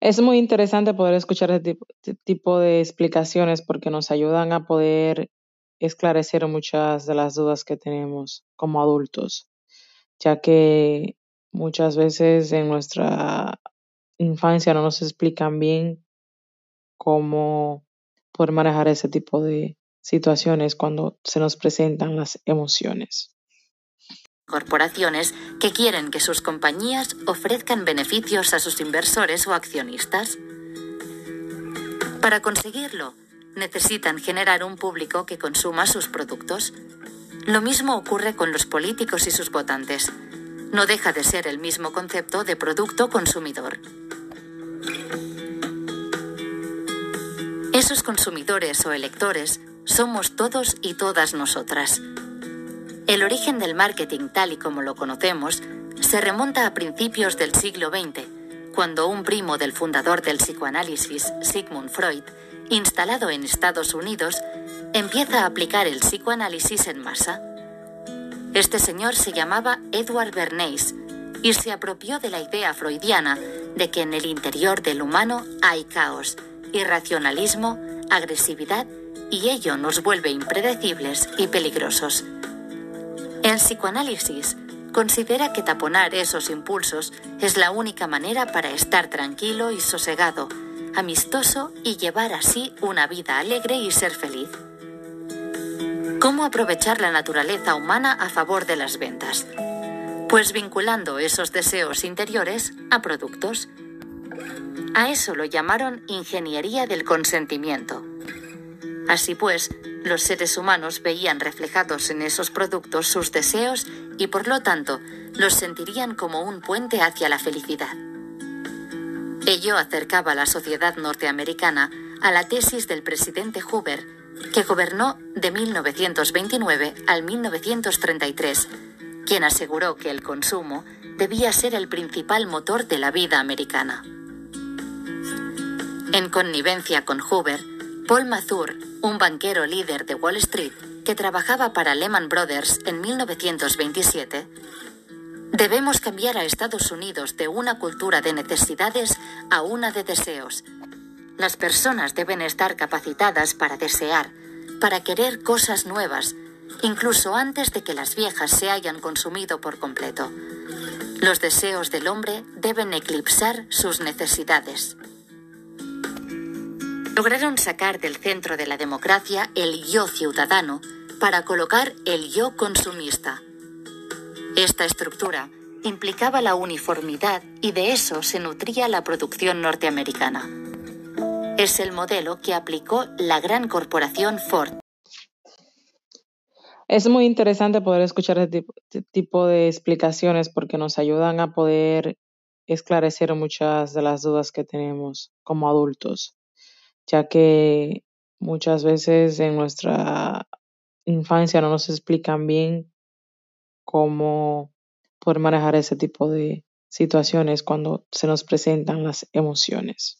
Es muy interesante poder escuchar este tipo, de explicaciones porque nos ayudan a poder esclarecer muchas de las dudas que tenemos como adultos, ya que muchas veces en nuestra infancia no nos explican bien cómo poder manejar ese tipo de situaciones cuando se nos presentan las emociones. Corporaciones que quieren que sus compañías ofrezcan beneficios a sus inversores o accionistas. Para conseguirlo, necesitan generar un público que consuma sus productos. Lo mismo ocurre con los políticos y sus votantes. No deja de ser el mismo concepto de producto consumidor. Esos consumidores o electores somos todos y todas nosotras. El origen del marketing tal y como lo conocemos se remonta a principios del siglo XX, cuando un primo del fundador del psicoanálisis, Sigmund Freud, instalado en Estados Unidos, empieza a aplicar el psicoanálisis en masa. Este señor se llamaba Edward Bernays y se apropió de la idea freudiana de que en el interior del humano hay caos, irracionalismo, agresividad y ello nos vuelve impredecibles y peligrosos. El psicoanálisis considera que taponar esos impulsos es la única manera para estar tranquilo y sosegado, amistoso y llevar así una vida alegre y ser feliz. ¿Cómo aprovechar la naturaleza humana a favor de las ventas? Pues vinculando esos deseos interiores a productos. A eso lo llamaron ingeniería del consentimiento. Así pues, los seres humanos veían reflejados en esos productos sus deseos y por lo tanto los sentirían como un puente hacia la felicidad. Ello acercaba a la sociedad norteamericana a la tesis del presidente Hoover, que gobernó de 1929 al 1933, quien aseguró que el consumo debía ser el principal motor de la vida americana. En connivencia con Hoover, Paul Mazur, un banquero líder de Wall Street que trabajaba para Lehman Brothers en 1927, debemos cambiar a Estados Unidos de una cultura de necesidades a una de deseos. Las personas deben estar capacitadas para desear, para querer cosas nuevas, incluso antes de que las viejas se hayan consumido por completo. Los deseos del hombre deben eclipsar sus necesidades lograron sacar del centro de la democracia el yo ciudadano para colocar el yo consumista. Esta estructura implicaba la uniformidad y de eso se nutría la producción norteamericana. Es el modelo que aplicó la gran corporación Ford. Es muy interesante poder escuchar este tipo de explicaciones porque nos ayudan a poder esclarecer muchas de las dudas que tenemos como adultos ya que muchas veces en nuestra infancia no nos explican bien cómo poder manejar ese tipo de situaciones cuando se nos presentan las emociones.